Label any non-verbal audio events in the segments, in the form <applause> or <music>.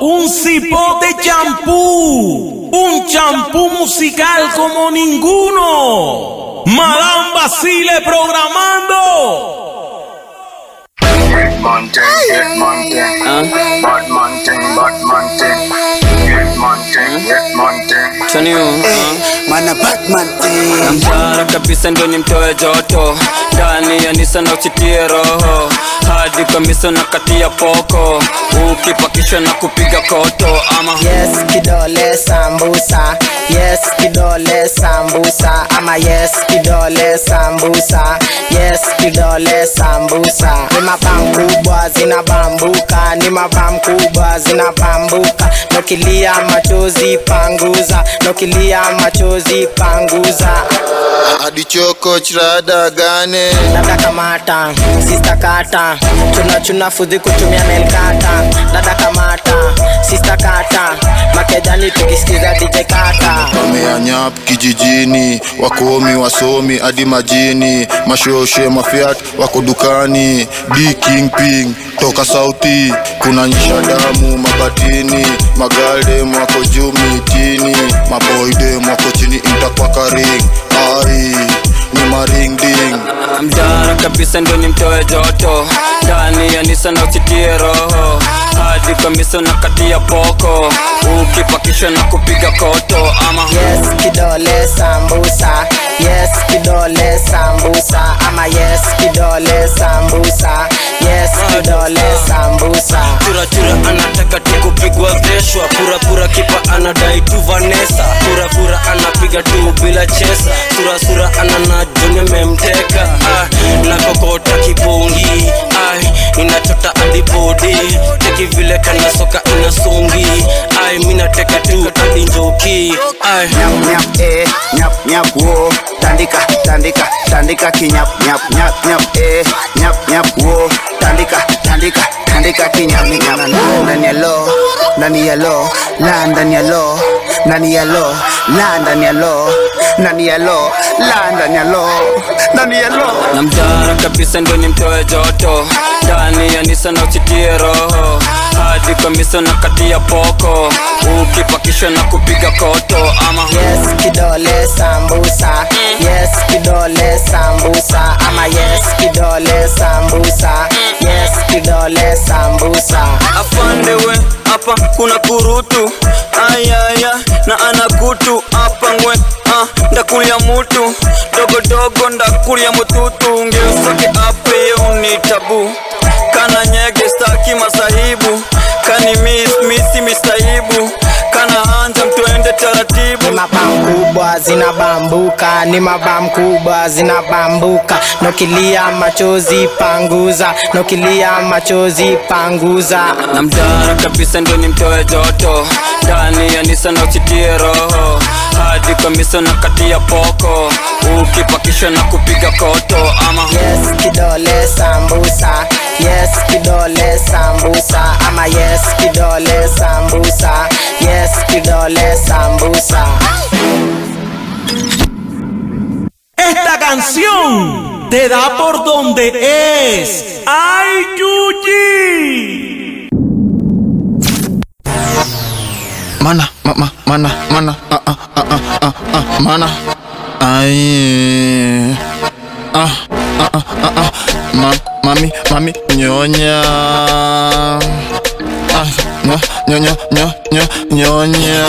un cipote champú, un champú musical como ninguno. Madame Basile programando. Tony, uh, Mana Batman eh. namtara kabisa ndo nimtoe joto ndani ya nisa na usitie roho hadi kamisa na kati ya poko ukipakishwa na kupiga koto ama Yes, kidole sambusa. Yes, kidole sambusa. Ama yes, kidole sambusa. Yes, kidole sambusa. Ni mabam kubwa zinabambuka, ni mabam kubwa zinabambuka. nakilia machozi panguza, nokilia machozi panguza. hadi choko chirada gane. Dada kamata sista kata. Chuna chuna fudhi kutumia melkata dada kamata sista kata. Makejani tukisikiza dj kata. Wameanyap kijijini wakomi wasomi hadi majini. Mashoshe mafiat wako dukani. D kingping toka sauti. Kuna nyisha damu mabatini. Magalde mwako juu mitini maboydem wako chini intakwakaring ai ni maringding mdara kabisa ndo nimtoe joto. Ndani ya nisa na usitie roho. Hadi kamisa na kati ya poko. Ukipakishwa na kupiga koto ama yes kidole sambusa. Yes kidole sambusa. Ama yes kidole sambusa yes kidole sambusa. Churachura anataka tukupigwa veshwa purapura kipa anadai tu vanesa purapura anapiga tu bila chesa. Surasura ananajo memteka nakokota na kokota kipungi ah, inachota adipodi teki vile kana inasungi ai minateka tu hadi njoki ai Nyap nyap eh. Tandika tandika tandika kinyap nyap nyap nyap eh, nyap nyap wo. Tandika tandika tandika kinyap nyap. Ndani ya lo, ndani ya lo, la ndani ya lo, ndani ya lo, la ndani ya lo, ndani ya lo, la ndani ya lo, ndani ya lo. na mjara kabisa ndo ni mtoe joto. Ndani ya nisa na usitie roho. Hadi kamisa na kati ya poko. Ukipakishwa na kupiga koto. Ama yes kidole sambusa. Yes kidole sambusa. Ama yes kidole sambusa. Yes kidole sambusa. Afandewe hapa kuna kurutu. Ayaya na anakutu ndakulia mutu. Dogodogo ndakulia mututu. Ngeusake ape ni tabu taratibu ni mabam kubwa zinabambuka ni mabam kubwa zinabambuka nokilia machozi panguza. Nokilia machozi panguza. Na mdara kabisa ndo nimtoe joto. Ndani ya nisa na usitie roho. Hadi kamisa na kati ya poko. Ukipakishwa na kupiga koto. Ama yes kidole sambusa yes kidole sambusa ama yes kidole sambusa yes kidole sambusa Esta canción te da por donde es. ¡Ay, Yuji! mana ma, ma, mana mana ah, ah, ah, ah, ah, ah, mana ai ah, ah, ah, ah, ah. Ma, mami mami nyonya. Ah, nyo, nyonya nyo, nyo, nyonya.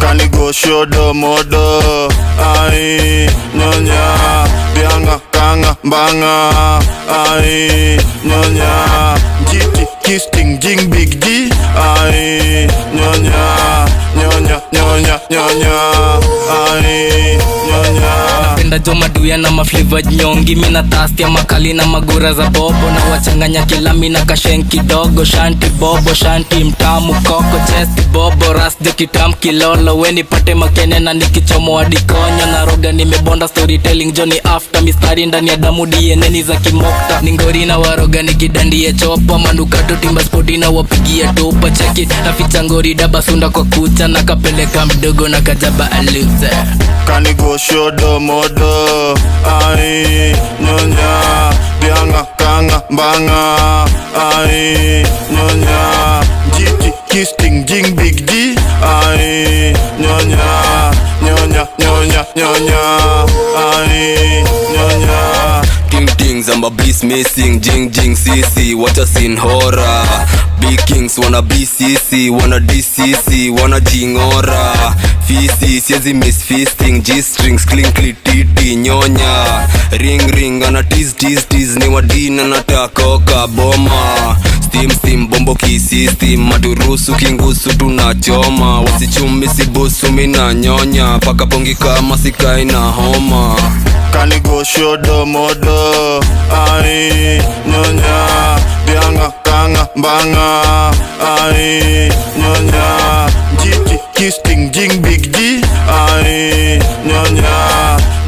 Kanigo shodo modo ai nyonya. Bianga kanga mbanga. Ai nyonya. Jiti kisting jing big G ai nyonya nyonya nyonya nyonya. Ai nyonya napenda jo maduya na mafliva nyongi. Mina tastia makali na magura za bobo. Na wachanganya kilami na kashen kidogo shanti bobo shanti mtamu koko chesti bobo rasde kitam kilolo. We nipate makene na nikichomo adikonyo na roga nimebonda storytelling joni after mistari ndani ya damu dieneni za kimokta. Ningori na waroga nikidandie chopa. Manukato timba spoti na wapigia topa cheki naficha ngori dabasunda kwa kucha. Na kapeleka mdogo na kajaba aluze kanigo shodo modo modo ai nyonya bianga kanga mbanga ai nyonya jiti kisting jing big d ai nyonya nyonya nyonya nyonya ai nyonya Ting ding I'm a beast missing. Jing jing CC, what a sin horror. Big kings wanna BCC, wanna DCC, wanna jingora. Fisi, siezi miss feasting. G strings, clinkly titi, nyonya. Ring ring, ana tease tease tease, ni wadina natakoka boma. Steam steam, bombo kisistem, maturusu kingusu tunachoma. Wasichumi sibusu, mina nyonya. Paka pongi kama sikai na homa. Kanigo shodo modo ai nyonya bianga kanga mbanga ai nyonya jiti kisting jing big d. Ai nyonya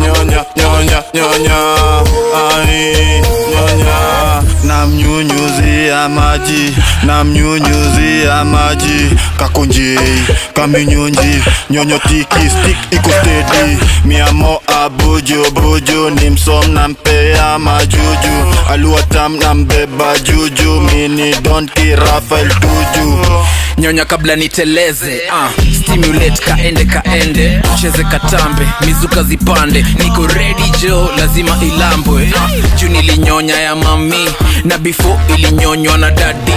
nyonya nyonya nyonya ai nyonya namnyunyuzia maji namnyunyuzia maji. Kakonjei kaminyunji nyonyo tiki stik iko miamo abuju buju ni msom nampea majuju. Aluatam nambeba juju mini donki rafael tuju nyonya kabla niteleze uh, stimulate kaende kaende. Cheze katambe mizuka zipande. Niko ready jo lazima ilambwe uh, nilinyonya ya mami na before ilinyonywa na dadi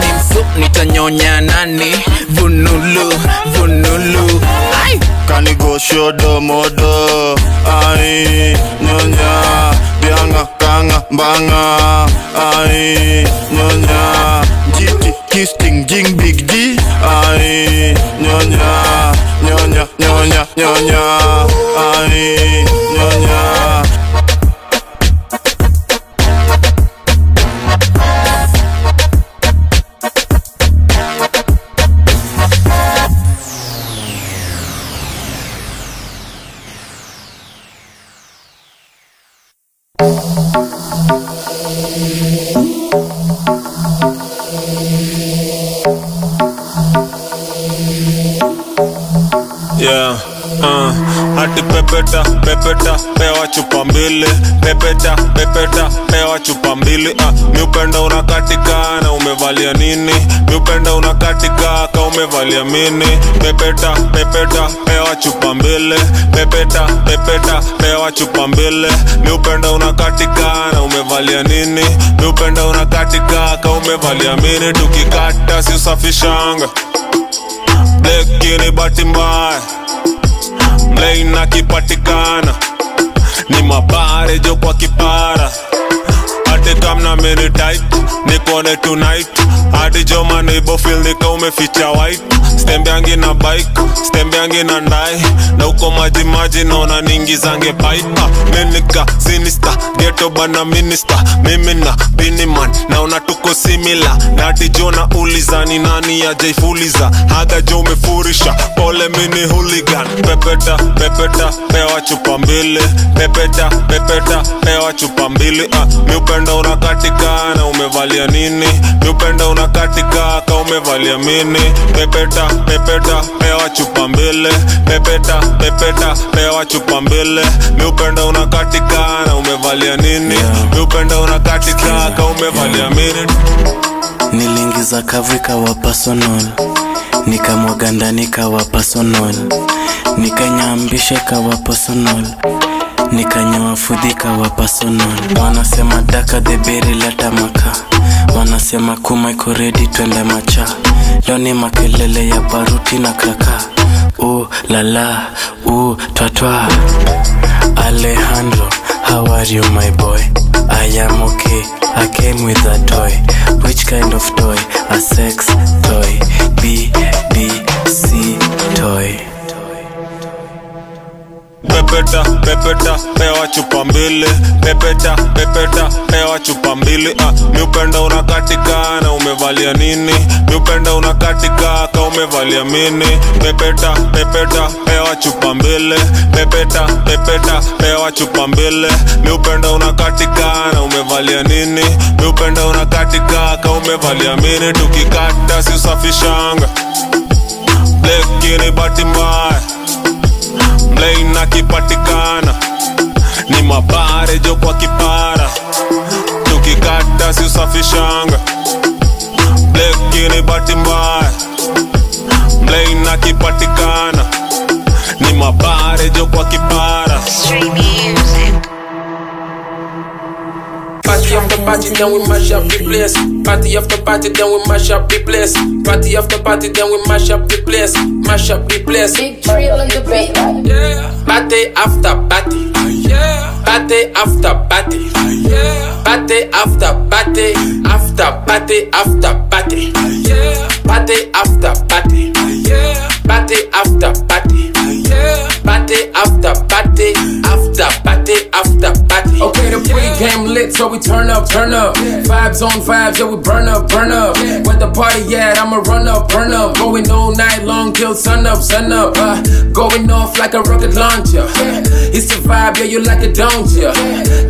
ni mso nitanyonya nani? Vunulu vunulu. Ai! kanigo shodo modo ai nyonya. Bianga kanga mbanga. Ai nyonya jiti kisting jing big d. Ai nyonya nyonya nyonya nyonya ai nyonya chupa mbili. Pepeta pepeta pewa chupa mbili. Ah, miupenda unakatika na umevalia nini? Miupenda unakatika ka umevalia mini. Pepeta pepeta pewa chupa mbili. Pepeta pepeta pewa chupa mbili. Miupenda unakatika na umevalia nini? Miupenda unakatika ka umevalia mini. Tukikata si blekini bahati mbaya. Mlein akipatikana ni mabare jo kwa kipara. Hadi kamna mini tight nikone tonight. Hadi jo maneibo feel nika umeficha white. Stembeangi na bike stembeangi na ndai. Na uko maji maji naona ningizange pipe ah, minika sinista geto bana minista mimi na biniman naona tuko simila na jo na ulizani nani ajaifuliza haga jo umefurisha pole mini hooligan. Pepeta pepeta pewa chupa mbili. Pepeta pepeta pewa chupa mbili. Ah, miupenda unakatika na umevalia nini? Miupenda unakatika ka umevalia mini. Pepeta pepeta pewa chupa mbili. Pepeta pepeta pewa chupa mbili. Miupenda unakatika na umevalia nini? Miupenda unakatika ka umevalia mini. Niliingiza kavika wa personal nikamwaga ndani ikawa personal. Nikanyambisha kawa personal. Nikanyawafudhi kawa personal. Wanasema daka dheberi la tamaka wanasema kuma iko redi twende macha. Leo ni makelele ya baruti na kaka. U lala u twatwa alejandro how are you my boy? I am okay. I came with a toy. Which kind of toy? A sex toy. B b c toy pepeta pepeta pewa chupa mbili. Pepeta pepeta pewa chupa mbili. Ah, miupenda unakatika na umevalia nini? Miupenda unakatika ka umevalia mini. Pepeta pepeta pewa chupa mbili. Pepeta pepeta pewa chupa mbili. Miupenda unakatika na umevalia nini? Miupenda unakatika ka umevalia mini. Tukikata si usafishanga blekini batimbaya mbaya. Mlein akipatikana. Ni mabare jo kwa kipara. Tukikata si usafishanga. Ni bahati mbaya. Mlein akipatikana. Ni mabare jo kwa kipara Party after party, then we mash up the place. Party after party, then we mash up the place. Party after party, then we mash up the place. Mash up the place. Big drill in the beat. Yeah. Party after party. Yeah. Party after party. Yeah. Party after party. After party after party. Yeah. Party after party. Yeah. Party after party. Party after party. After party after party. Okay, the pregame lit, so we turn up, turn up. Vibes on vibes, yeah, we burn up, burn up. Where the party at? I'ma run up, burn up. Going all night long till sun up, sun up. Uh, going off like a rocket launcher. It's the vibe, yeah, you like it, don't ya?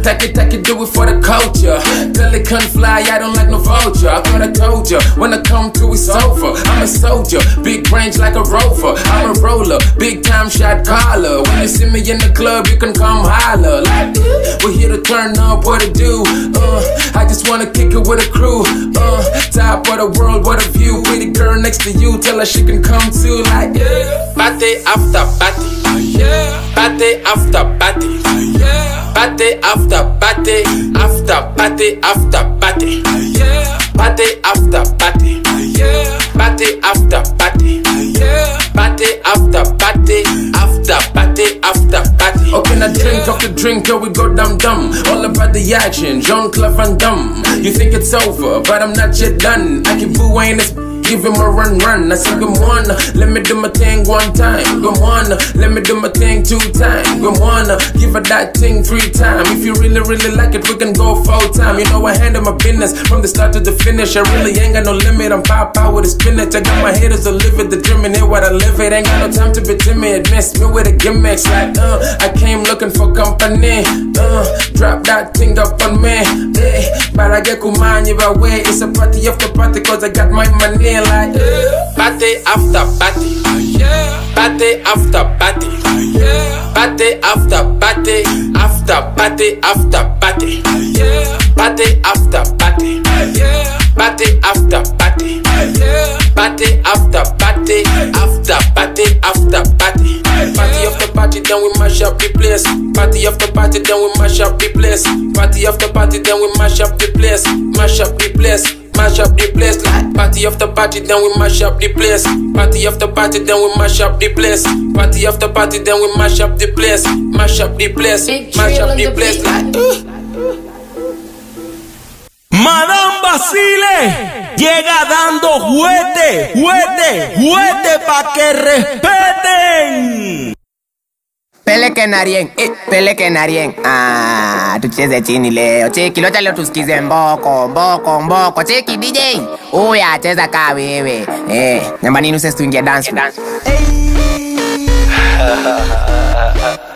Take it, take it, do it for the culture. Pelican fly, I don't like no vulture. I thought I told ya, when I come to it's over. I'm a soldier, big range like a rover. I'm a roller, big time shot caller. When you see me in the club, you can come holler. Like, we're here to turn up, what to do. Uh, I just wanna kick it with a crew. Uh, top of the world, what a view. Pretty girl next to you, tell her she can come too. Like, yeah. Party after party. Uh, yeah. Party after party. Uh, yeah. Party after party. After party after party. Uh, yeah. Party after party. Yeah. Party after party. Yeah. Party after party. After party after party. Okay, now drink off the drink, yo, we go dum dum. All about the action, Jean Claude Van Damme. You think it's over, but I'm not yet done. I keep booing this. Give him a run, run. I said, Come on, let me do my thing one time. Come on, let me do my thing two times. Come on, give her that thing three time. If you really, really like it, we can go full time. You know, I handle my business from the start to the finish. I really ain't got no limit. I'm pop out with a spinach. I got my haters to live it, determine what I live it. Ain't got no time to be timid. Mess me with the gimmicks. Like, uh, I came looking for company. Uh, drop that thing up on me. Hey, but I get kumani by way. It's a party after party, cause I got my money like party after party. Party after party. Party after party. After party after party. Party after party. Party after party. Party after party. After party after party. Party after party, then we mash up the place. Party after party, then we mash up the place. Party after party, then we mash up the place. Mash up the place. Mash up the place like party after party, then we mash up the place. Party after party, then we mash up the place. Party after party, then we mash up the place. Mash up the place, mash up the place like. Uh. Madame Basile llega dando juguete, juguete, juguete pa' que respeten. Peleke na rieng, eh, peleke na rieng. Ah, tucheze chini leo. Cheki, locha leo tusikize mboko, mboko, mboko. Cheki DJ. Uya, cheza kaa wewe. Eh, nyamba nini usesi tuingie dance floor. <laughs>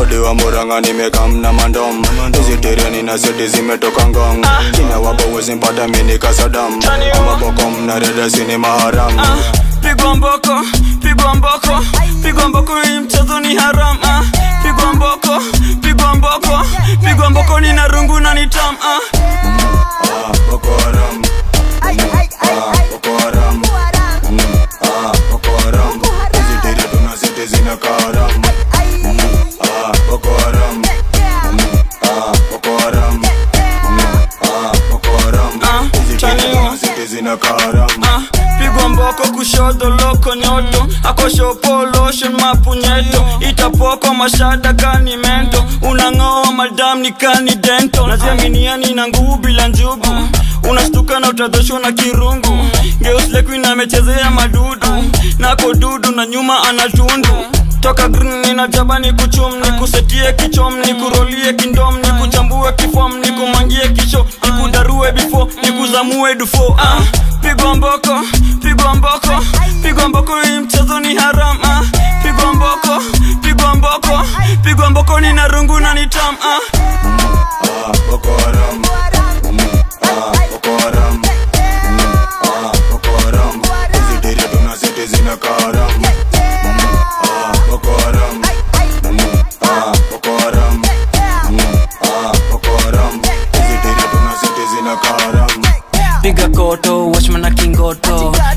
Odiwa muranga nimekamna mandom. Izitereni na seti zimetoka ngong Kina wapo wezi mpata mini kasadam. Mna reda sini maharam. Pigwa mboko pigwa mboko pigwa mboko hii mchezo ni haram. Ah. pigwa mboko pigwa mboko pigwa mboko ni narungu na nitam Boko haram. Boko Haram Ah, Boko akoshopo mapunyeto. Mapunyeto kwa mashada kani mento. Unang'oa madam ni kani dento naziaminiani na nguvu bila njugu. Unastuka na utadhoshwa na kirungu. Geuslekuin amechezea madudu. Nako dudu na nyuma anatundu toka green nina jaba ni kuchum ni kusetie kichom ni kurolie kindom ni kuchambue kifom ni kumangie kisho ni kudarue bifo ni kuzamue dufo ah, pigwa mboko pigwa mboko pigwa mboko hii mchezo ni haram ah, pigwa mboko pigwa mboko pigwa mboko na rungu na ni tam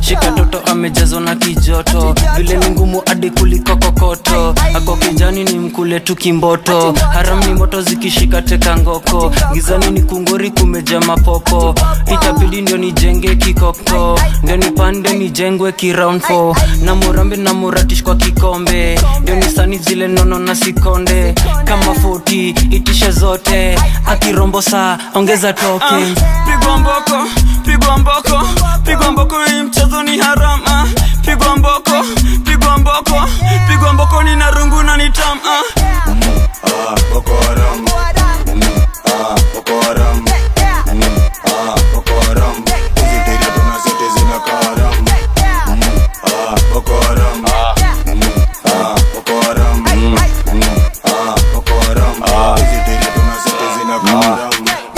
shika toto amejazwa na kijoto. Vile ni ngumu hadi kuliko kokoto. Ako kinjani ni mkule tu kimboto. Haram ni moto zikishika teka ngoko. Gizani ni kunguri kumeja mapopo. Itabidi ndio nijenge kikoko ndio nipande nijengwe kiround 4 na murambe na muratish kwa kikombe. Ndio nisani zile nono na sikonde. Kama 40 itishe zote. Akirombo saa ongeza toke. Uh, pigwa mboko pigwa mboko hii mchezo ni harama pigwa mboko pigwa mboko pigwa mboko ni narungu na nitam Boko Haram. Boko Haram. Boko Haram. Hizi tere tuna zote zinakaa haram. Boko Haram. Boko Haram. Boko Haram. Hizi tere tuna zote zinakaa haram.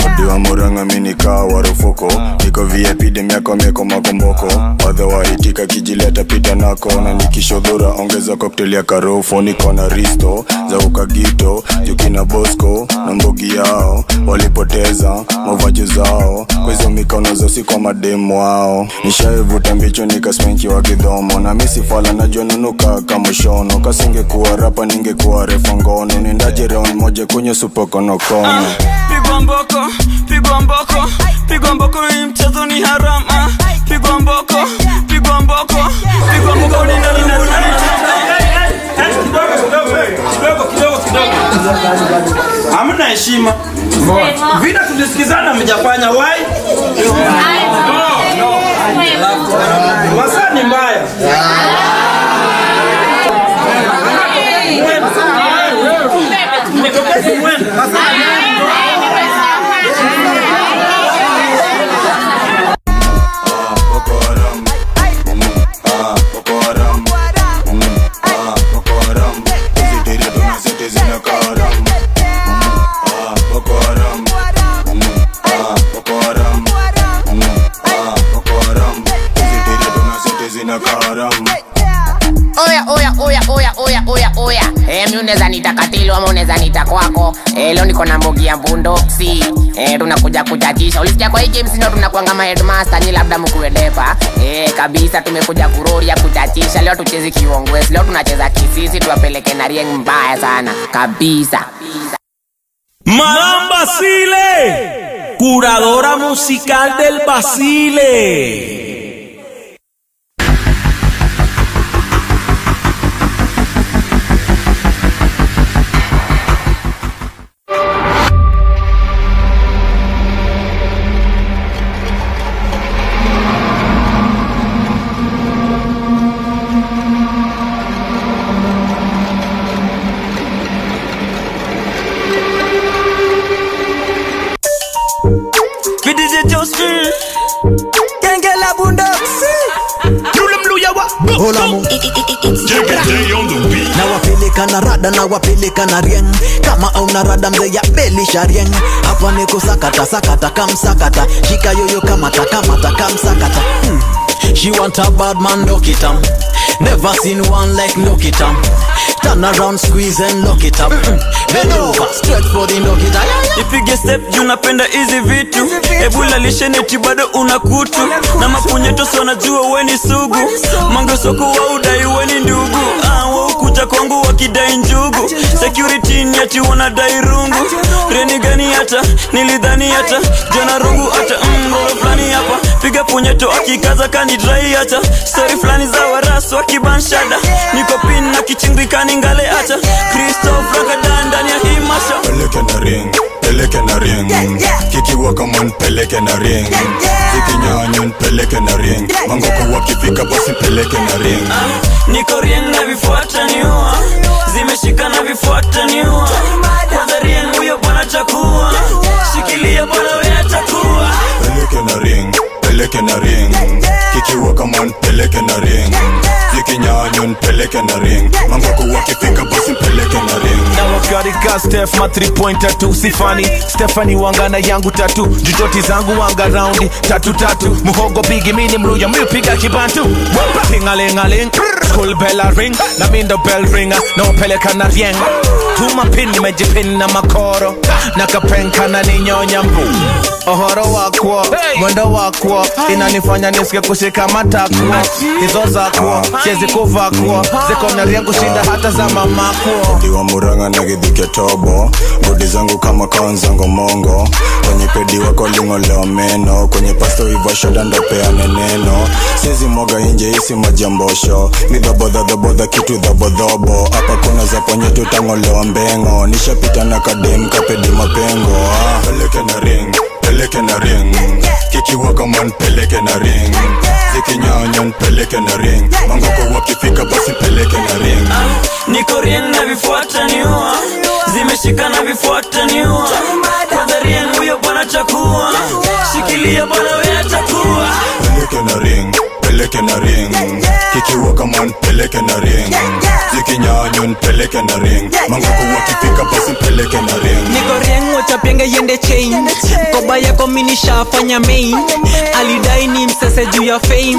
Madiwa muranga mini kaa warufuko niko vip kwa meko makomboko wadha wahitika kijileta pita nako. Na nikishodhura ongeza koktel ya karofo niko na risto za ukagito jukina bosco na mbogi yao. Walipoteza mavaji zao. Kwezo mikono zosi kwa mademu wao. Nishaivuta mbicho nikaspenki wa kidhomo. Na misifala najua nunuka kasinge kasingekuwa rapa ningekuwa refa ngono. Nendaje round moja kwenye supokonokono pigwa mboko pigwa mboko pigwa mboko hii mchezo ni harama. Pigwa mboko pigwa mboko pigwa mboko hamna heshima. Vida tulisikizana mjafanya wai. Masaa ni mbaya. Boko unaweza nita kwako. Eh, leo niko na mbogi ya mbundoksi eh, tunakuja kuchachisha ulisikia kwa hii msino sino tunakuanga ma headmaster ni labda mkuedepa eh, kabisa tumekuja kuroria kuchachisha leo tuchezi kiongwesi leo tunacheza kisisi tuwapeleke na rieng mbaya sana. Kabisa. Madame Basile, curadora musical del Basile. Rada na kama auna rada mzee ya belisha rieng hapa niko sakata sakata kamsakata shika yoyo kamata kamata kamsakata hmm. She want a bad man, lock it. Never seen one like lock it up. Turn around, squeeze and lock it up. Mm. Bend over, stretch for the knock it up. ipige step juu napenda hizi vitu. Ebu lalishe neti bado una kutu. Na mapunyeto sana najua weni sugu. Mangesoko wa udai weni ndugu. Ah, waukuja kwangu wakidai njugu. Security ni ati wanadai rungu. Reni gani hata? Nilidhani hata. Jana rungu hata. Mgoro flani hapa. Piga punyeto akikaza kanidrai hata. Story flani za warasu wakibanshada niko pin na kichingikani ngale hata kristof ndani ya hii masha peleke na ring peleke na ring. Kikiwa kama npeleke na ring. Zikinyanya npeleke na ring. Mangoko wakifika basi peleke na ring. Niko rien na vifuata niua. Zimeshika na vifuata niua. Kwanza rien huyo bwana chakua. Shikilia bwana we atakuwa peleke na ring peleke na ring. Kikiwa kama npeleke na ring. Zikinyanyo npeleke na ring. Mangoko wakifika basi mpeleke na ring. Na wakarika stef ma 3 pointer tu sifani stefani wangana yangu tatu. Jujoti zangu wanga raundi tatu tatu. Muhogo bigi mini mruya mi upiga kibantu. Tingalingaling school bella ring. Na mindo bell ringa naopeleka na rieng. Tuma pin nimejipin na makoro. Na kapenka na ninyonya mbu. Ohoro wakwo mwendo wakwo. Inanifanya nisike kushika matakwo hizo zakwo siezi kuvakwo zikonaria kushinda hata za mamakwo diwa muranga na githike tobo bodi zangu kama kaonzango mongo. Kwenye pedi wako ling'oleo meno. Kwenye pasto ivo shoda ndopeane neno. Siezi mwaga inje isi majambosho ni dhabodhadhabodha kitu dhabodhobo hapa kuna za ponye tutang'olewa mbengo. Nishapita na kadem kapedi mapengo. Ah. Peleke na ring. Kikiwaka man peleke na ring. Zikinyanya npeleke na ring. Mangoko wakifika basi peleke na ring. Niko ring na vifuata niua. Zimeshika na vifuata niua. Kwanza rien huyo bwana chakua. Shikilia bwana peleke na ring. Kikiwaka man peleke na ring. Zikinyanyan peleke na ring. Mangoko wakifika basi peleke na ring. Niko riengo chapenge yende chain. Koba yako minishafanya main. Alidai ni msese juu ya fame.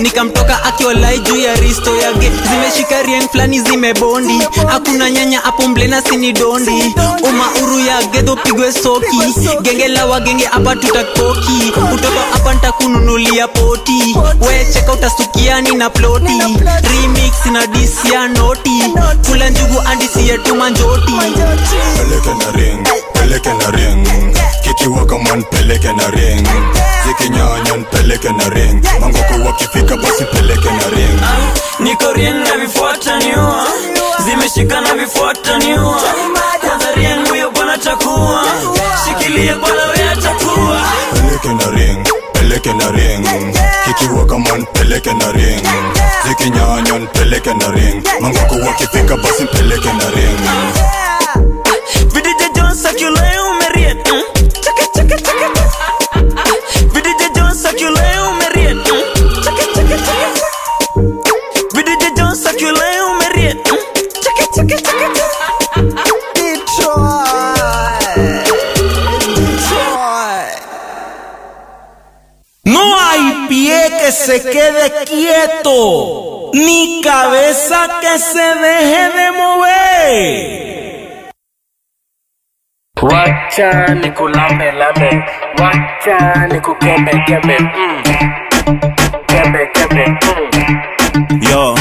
Nikamtoka akiolai juu ya risto yake zimeshika rieng flani zimebondi hakuna nyanya apo mblena sini dondi. Umauru ya gedho pigwe soki. Genge la wagenge apa tutakoki. Kutoka apa ntakununulia poti wecheka utasukiani na ploti. Remix na disi ya noti. Kula njugu andisi yetu manjoti. Peleke na ring peleke na ring. Kikiwaka man peleke na ring. Zikinyanyan peleke na ring. Mangoko wakifika basi peleke na ring. Niko ring na vifuata niua zimeshika na vifuata niua kwanza rien huyo bwana chakua shikilie bwana we chakua peleke na ring peleke na ring. Kikiwaka man peleke na ring. Zikinyanyan peleke na ring. Mangoko wakifika basi peleke na ring. Vidije Jones akule umeriet mm. chaka chaka chaka vidije Jones akule umeriet mm. chaka chaka chaka vidije Jones akule umeriet mm. chaka chaka chaka pie que se quede quieto, ni cabeza que se deje de mover. Wacha nikulambe lambe, wacha nikukembe kembe, mm. kembe kembe, mm. Yo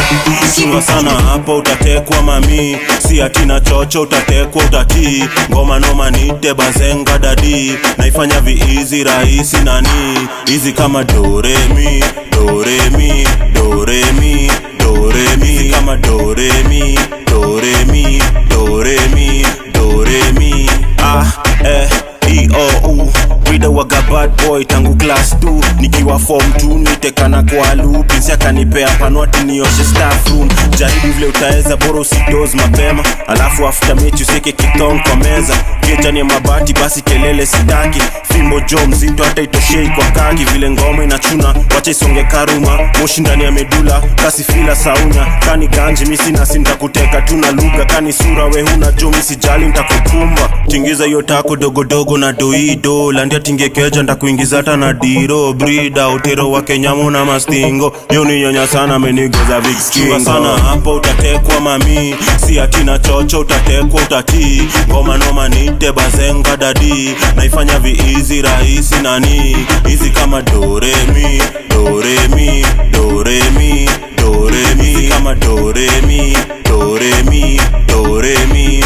chunga sana hapo utatekwa mami. Si atina chocho utatekwa utatii ngoma noma nite bazenga dadi. Naifanya viizi rahisi nani? Hizi kama doremi doremi doremi doremi kama doremi doremi doremi doremi ah eh e o u Wida waga bad boy tangu class 2 nikiwa form 2 nitekana kwa loop. Pinsi akanipea panwati nioshe staff room. Jaribu vile utaweza bora usidoz mapema. Alafu after mechi useke kitong kwa meza. Kiechani ya mabati basi kelele sitaki. Fimbo jo mzito hata itoshei kwa kaki. Vile ngoma inachuna wacha isonge karuma. Moshi ndani ya medula kasi fila saunya. Kani ganji misi nasi ntakuteka tuna lugha kani sura we huna jo misijali ntakukumba. Tingiza hiyo tako dogodogo na doido. Landia tingekeja ndakuingiza hata na diro brida utero wa kenyamu na mastingo. Yo ni nyonya sana amenigoza vikiwa sana hapo utatekwa mami. Si atina chocho utatekwa utatii ngoma noma nite bazenga dadi. Naifanya viizi rahisi nani? Hizi kama doremi doremi doremi doremi kama doremi doremi doremi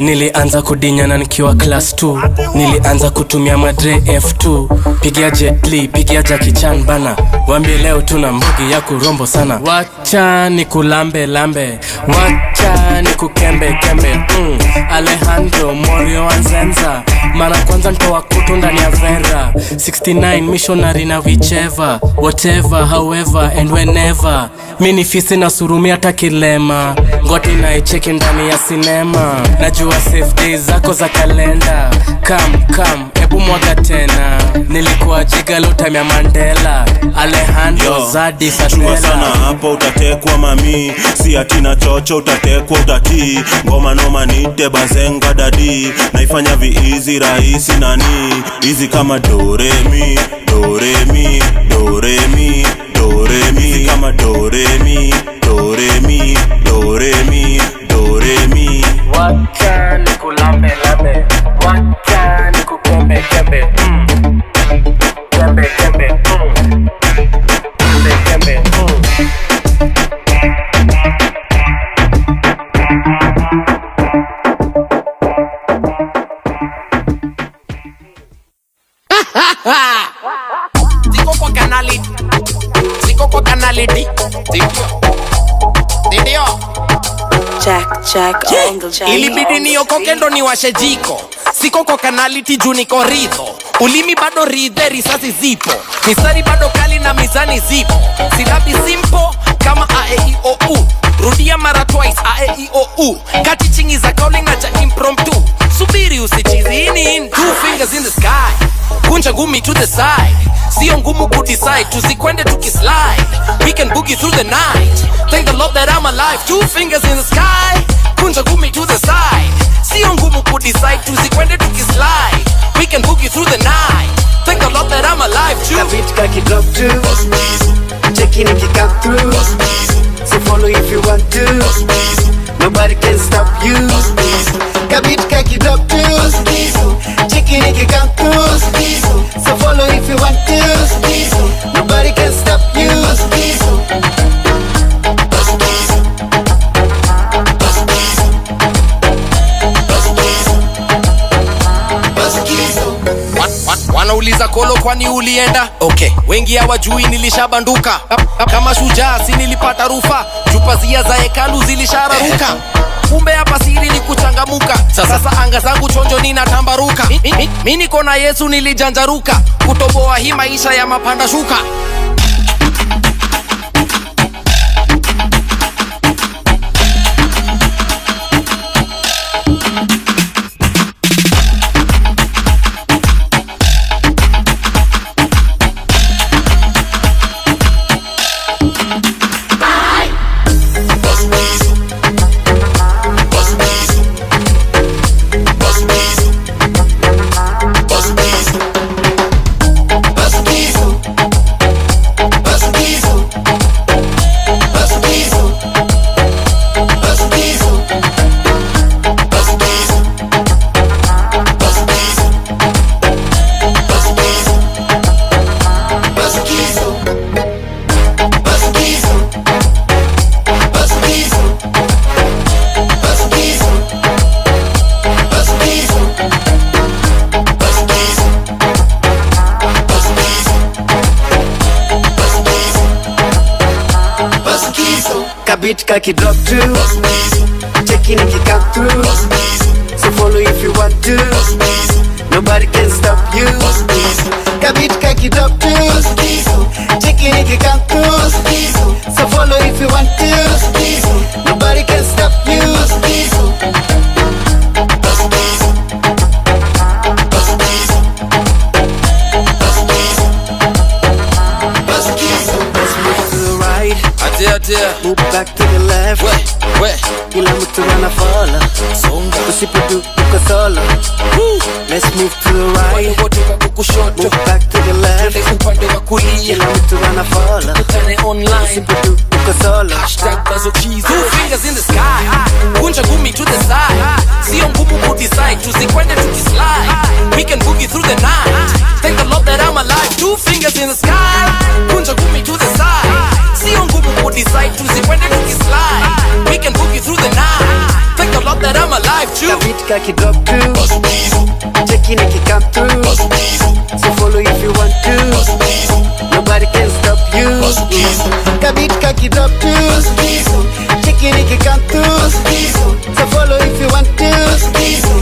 nilianza kudinyana nikiwa class 2 nilianza kutumia madre f2 pigia jetli pigia jakichan bana. Wambie leo tuna mbugi ya kurombo sana. Wacha ni kulambe lambe. Wacha ni kukembe kembe. Mm. alejandro morio anzenza mara kwanza ntoa kutu ndani ya vera. 69 missionary na wicheva whatever however and whenever. Mi ni fisi na surumi hata kilema. Ngoti naicheki ndani ya sinema najua safe days zako za kalenda. Kam kam ebu mwaga tena. Nilikuwa jigalotamya mandela. Alejandro zadi chua sana hapo utatekwa mami. Si atina chocho utatekwa utatii ngoma noma nite bazenga dadi. Naifanya viizi rahisi nani. Hizi kama doremi doremi doremi doremi. Kama doremi doremi doremi ilibidi niokoke ndo niwashe jiko. Siko kwa kanaliti juu niko ridho ulimi bado ridhe risasi zipo. Misari bado kali na mizani zipo. Silabi simpo kama aeiou rudia mara twice aeiou kati chingi za kauli na cha impromptu. Subiri usichizinin two fingers in the sky. Kunja ngumi to the side. Sio ngumu kudecide tusikwende tukislide. We can boogie through the night. Thank the lord that i'm alive. Two fingers in the sky. Kunja ngumi to the side. Sio ngumu kudecide tusikwende tukislide. We can boogie through the night. Thank the lord that i'm alive. Too Kavit kaki drop to Check in if you come through So follow if you want to. Nobody can stop you. Kabit kaki drop if you come through So follow if you want to. Nobody can stop you kwani ulienda? Okay. Wengi hawajui nilishabanduka. Kama shujaa si nilipata rufa. Chupazia za hekalu zilishararuka. Kumbe hapa siri ni kuchangamuka sasa. Anga zangu chonjo ninatambaruka. Mi, mi, mi niko na yesu nilijanjaruka. Kutoboa hii maisha ya mapanda shuka Kabit kaki drop to Check in if you come through. So follow if you want to. Nobody can stop you. Kabit kaki drop to Check in if you come through. So follow if you want to. Nobody can stop you atia Move back to the left. We Kila mtu anafollow songa Usipodu uko solo. Let's move to the right. Wote wako kushoto Move back to the left. Twende upande wa kulia Kila mtu anafollow tukutane online. Usipodu uko solo. Hashtag Keys. Two fingers in the sky. Kunja ngumi to the side. Sio ngumu kudecide tusikwende tukislide we can boogie through the night. Thank the lord that i'm alive. Two fingers in the sky. Kunja ngumi to the side sio ngumu kudecide tusikwende tukislide we can boogie through the night. Thank the lord that i'm alive too. Kabit kaki drop to Check in if you come through. So follow if you want to. Nobody can stop you. Kabit kaki drop to Check in if you come through. So follow if you want to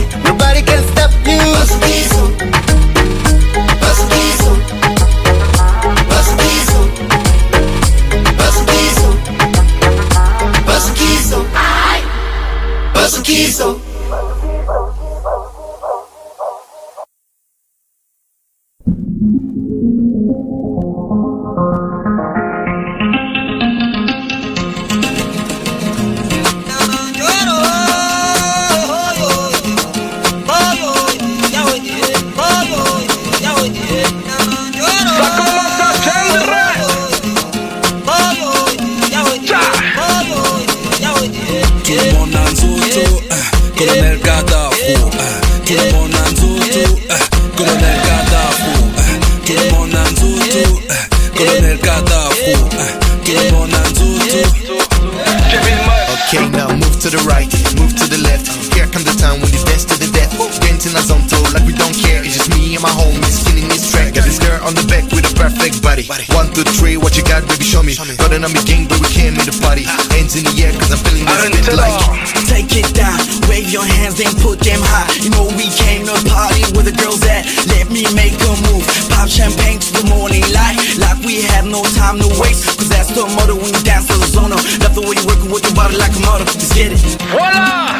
me make a move. Pop champagne to the morning light, like we have no time to waste. Cause that's the motto when you dance to the zone. Love the way you working with your body like a model. Let's get it. Voilà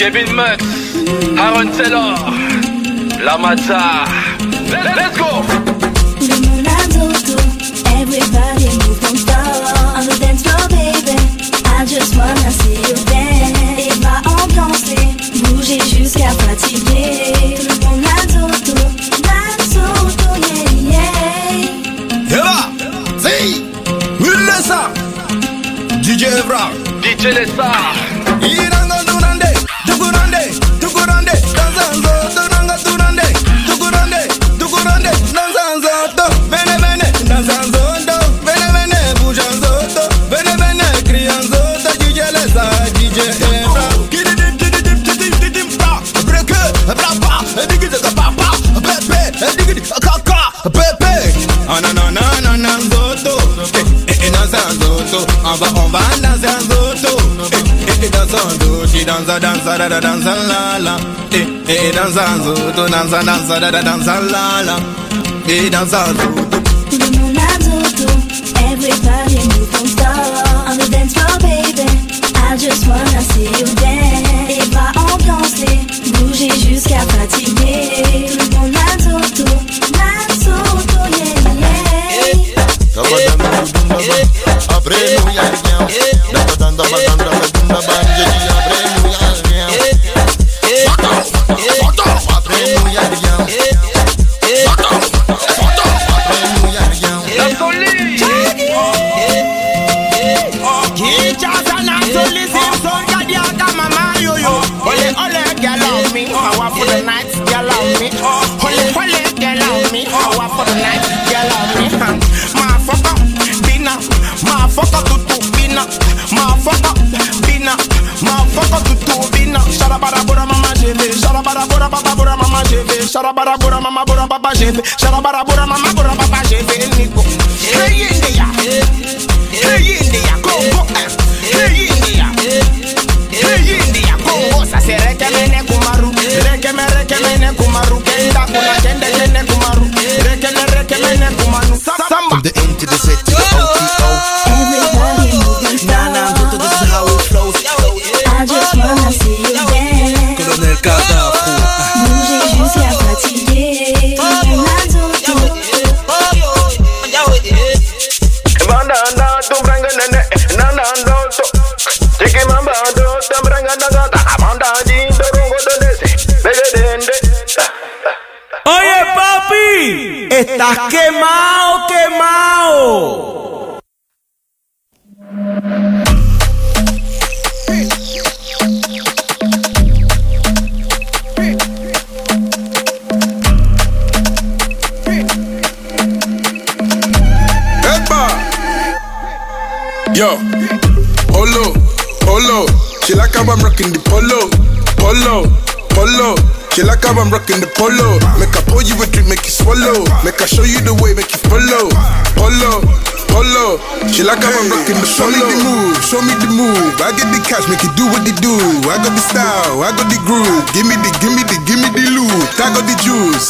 Kevin Mux, Aaron Taylor, La Mata. Let- Let's go Everybody move, don't stop On the dance floor, baby I just wanna see you dance Et va ambiancer Bouger jusqu'à fatiguer Evra, DJ Lessa. Hey, danza, danza, da da danza la la. Hey, hey, danza, zo, to danza, danza, da da danza la la. Hey, danza, zo.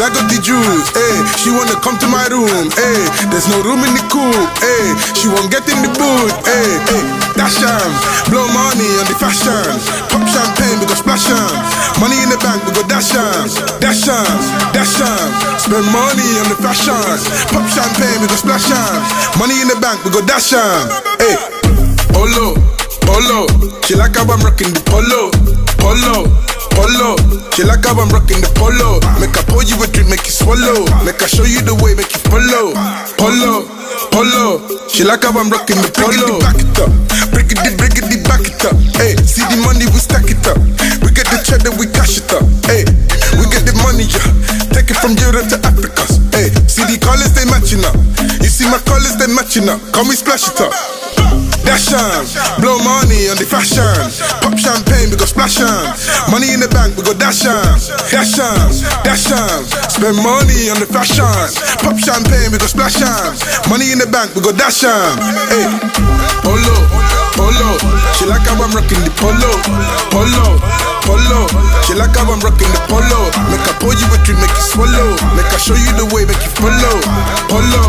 I got the juice. Hey, she wanna come to my room. Hey, there's no room in the coop. Hey, she won't get in the booth. Hey, hey, dash blow money on the fashion. Pop champagne, we go splash am. Money in the bank, we go dash am, dash am, dash am. Spend money on the fashion. Pop champagne, we go splash am. Money in the bank, we go dash am. Hey, polo, polo. She like how I'm rocking the polo, polo. Polo, she like how I'm rocking the polo. Make her pour you a drink, make you swallow. Make her show you the way, make you follow. Polo, polo, she like how I'm rocking the polo. Back it up, break it, break it, back it up. Hey, see the money, we stack it up. We get the check, then we cash it up. Hey, we get the money, yeah. Take it from Europe to Africa. Hey, see the colors, they matching up. You see my colors, they matching up. Come we splash it up. Dash on, blow money on the fashion. Pop champagne, we go splash on. Money in the bank, we go dash on, dash on, dash on. Spend money on the fashion. Pop champagne, we go splash on. Money in the bank, we go dash on. Hey, polo, polo. She like how I'm rocking the polo, polo, polo. She like how I'm rocking the polo. Make I pour you a drink, make you swallow. Make I show you the way, make you follow. Polo,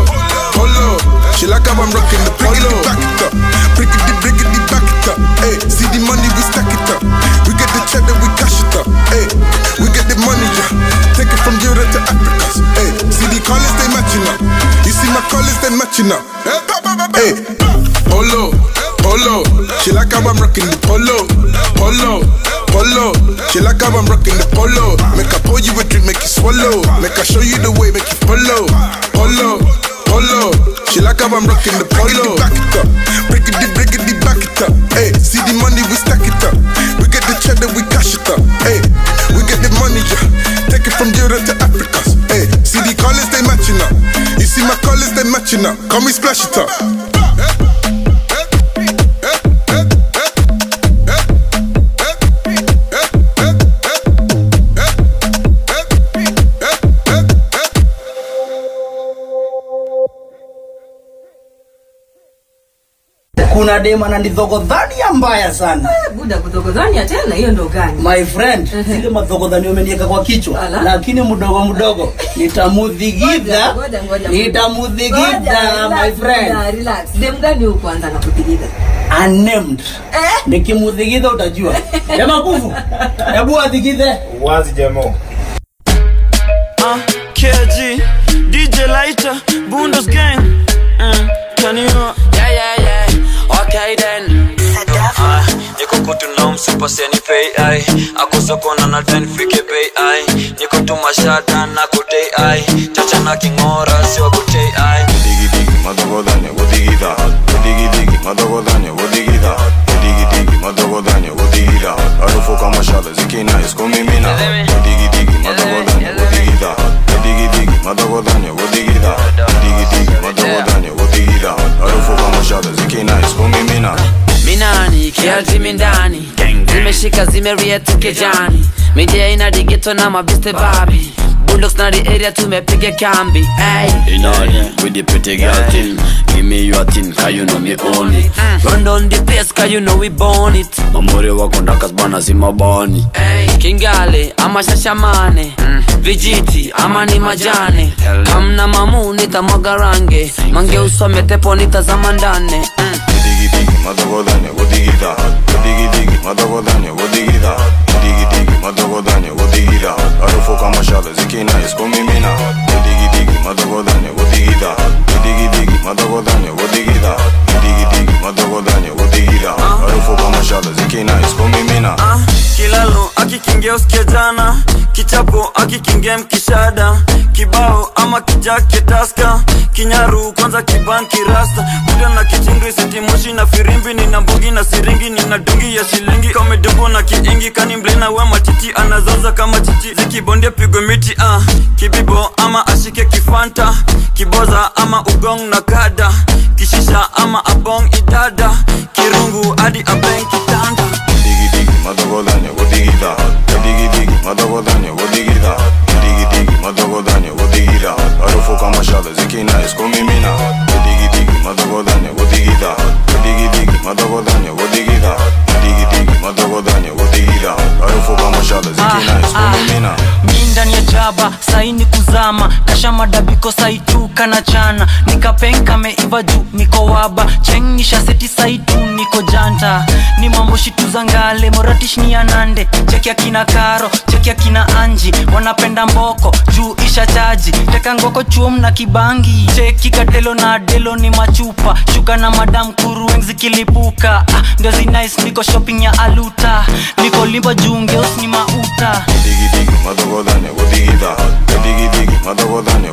polo. She like how I'm rocking the polo. Back it up, break it, break it, back it up. Hey, see the money, we stack it up. We get the check, then we cash it up. Hey, we get the money, yeah. Take it from Europe to Africa. Hey, see the colors, they matching up. You see my colors, they matching up. Hey, polo, polo. She like how I'm rocking the polo, polo, polo. She like how I'm rocking the polo. Make I pour you a drink, make you swallow. Make I show you the way, make you follow. Polo, polo. She like how I'm rocking the polo. Back it up, break it, break it, back it up. Hey, see the money, we stack it up. We get the cheddar, we cash it up. Hey, we get the money, yeah. Take it from Europe to Africa. Hey, see the colors, they matching up. You see my colors, they matching up. Come we splash it up. Kuna dema na ndidhogodhania mbaya sana. Buda kudhogodhania tena hiyo ndo gani? My friend zile madhogodhani umenieka kwa kichwa. Lakini mdogo mdogo <laughs> nitamudhigidha. Nitamudhigidha my friend. relax. dem gani huku na nakupigiza unnamed. Nikimudhigidha utajua. <laughs> Jama kuvu hebu adhigidhe. Wazi jamo uh, KG, DJ Lighter, Bundos Gang. Uh, can you? Yeah, yeah, then. Ah, niko kutu na msupa seni pay ai akusokona na ten fike pay ai niko tu mashata na kutei ai chacha na kingora sio kutei ai madogodanya wodigida wodigidigi madogodanya wodigida wodigidigi madogodanya wodigida harufu kama shale zikina iskumimina wodigidigi madogodanya wodigida wodigidigi madogodanya kialtimi ndani. Zimeshika zimeria kijani midia ina digito na mabiste babi. Bulldogs na the area tumepiga kambi. In order with the pretty girl thing. Give me your thing, cause you know me own it. Run down the place cause you know we born it. Mamuri wako ndakas bana si mabani kingale ama shashamane. Vijiti ama ni majane. Kamna mamu nitamwaga range. Mange usome tepo nitazama ndane. Wodigidigi madogodanya wodigida wodigidigi madogodanya wodigida wodigidigi madogodanya wodigida harufu kama shale zikina iskumimina wodigidigi madogodanya wodigida wodigidigi madogodanya wodigida wodigidigi madogodanya wodigida harufu kama shale zikina iskumimina kilalo akikingia usikie jana. Kichapo akikingia mkishada. Kibao ama kijake taska. Kinyaru kwanza kibanki rasta. Kuda na kichingri sitimoshi na firimbi. Nina mbugi na siringi nina dungi ya shilingi. Kamedubo na kiingi kani mblena we matiti. Anazaza kama chichi zikibondia pigwe miti ah. kibibo ama ashike kifanta. Kiboza ama ugong na kada. Kishisha ama abong idada saitu kana chana. Nikapenka meiva juu niko waba. Chengisha seti saitu niko janta. Ni mambo shitu za moratish ni anande cheki akina karo cheki akina anji. Wanapenda mboko juu isha chaji. Teka ngoko chuom na kibangi. Cheki katelo na adelo ni machupa. Shuka na madam kurueng zikilipuka. Ah, ndio zinais niko shopping ya aluta. Niko limba juu ngeus ni mauta. Wodigidigi madogodanya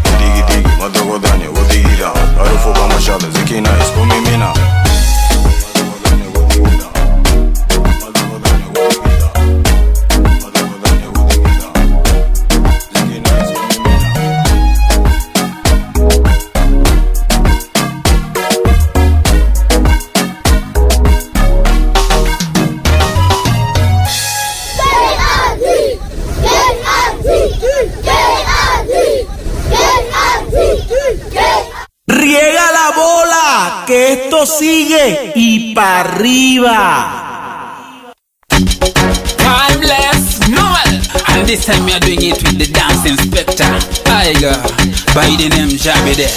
for by my shoulders this time we are doing it with the dance inspector. Tiger By the name Jabede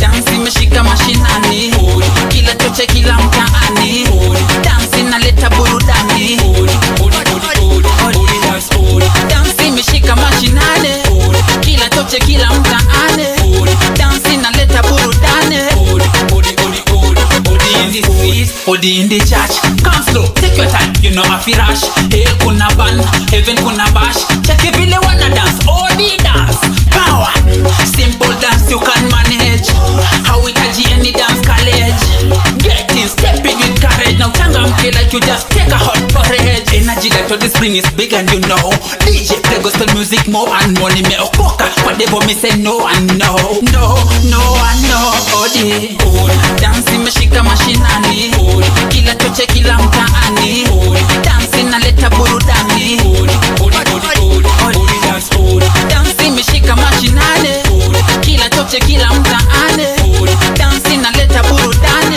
dansi imeshika mashinani kila choche kila mtaani dansi inaleta burudani dansi imeshika mashinani kila choche kila mtaani dansi inaleta burudani Odi in the street, Odi in the you know afi rush Hell kuna ban, heaven kuna bash. Vile wanna dance, Odi dance. Power, simple dance you can manage. How we Hauhitaji any dance college. Get in, step in with courage. Now changamke like you just take a hot porridge Energy that all the spring is big and you know. DJ gospel music more and money me more Nimeokoka, whatever me say no and no No, no and no, Odi dansi me mashinani kila choche kila mtaani dansi shika burudani dansi me mashinani kila choche kila mtaani dansi inaleta burudani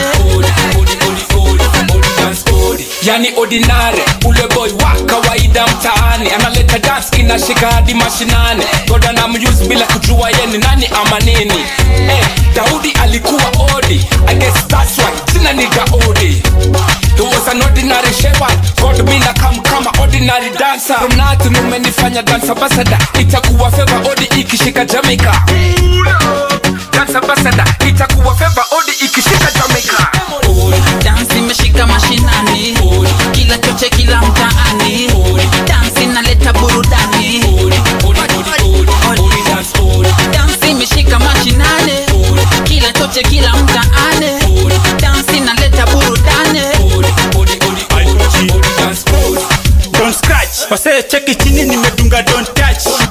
yani ordinary ule boy wa kawaida mtaani analeta daski na shika hadi mashinani. Goda na myuzi bila kujua ye ni nani ama nini. Eh, daudi alikuwa odi. I guess that's why sina niga odi. He was an ordinary shepherd. God me na come kama ordinary dancer. From nothing umenifanya dance ambassador. Itakuwa feva odi ikishika Jamaica. Dance ambassador. Itakuwa feva odi ikishika Jamaica Don't scratch. Wase cheki chini nimedunga don't touch.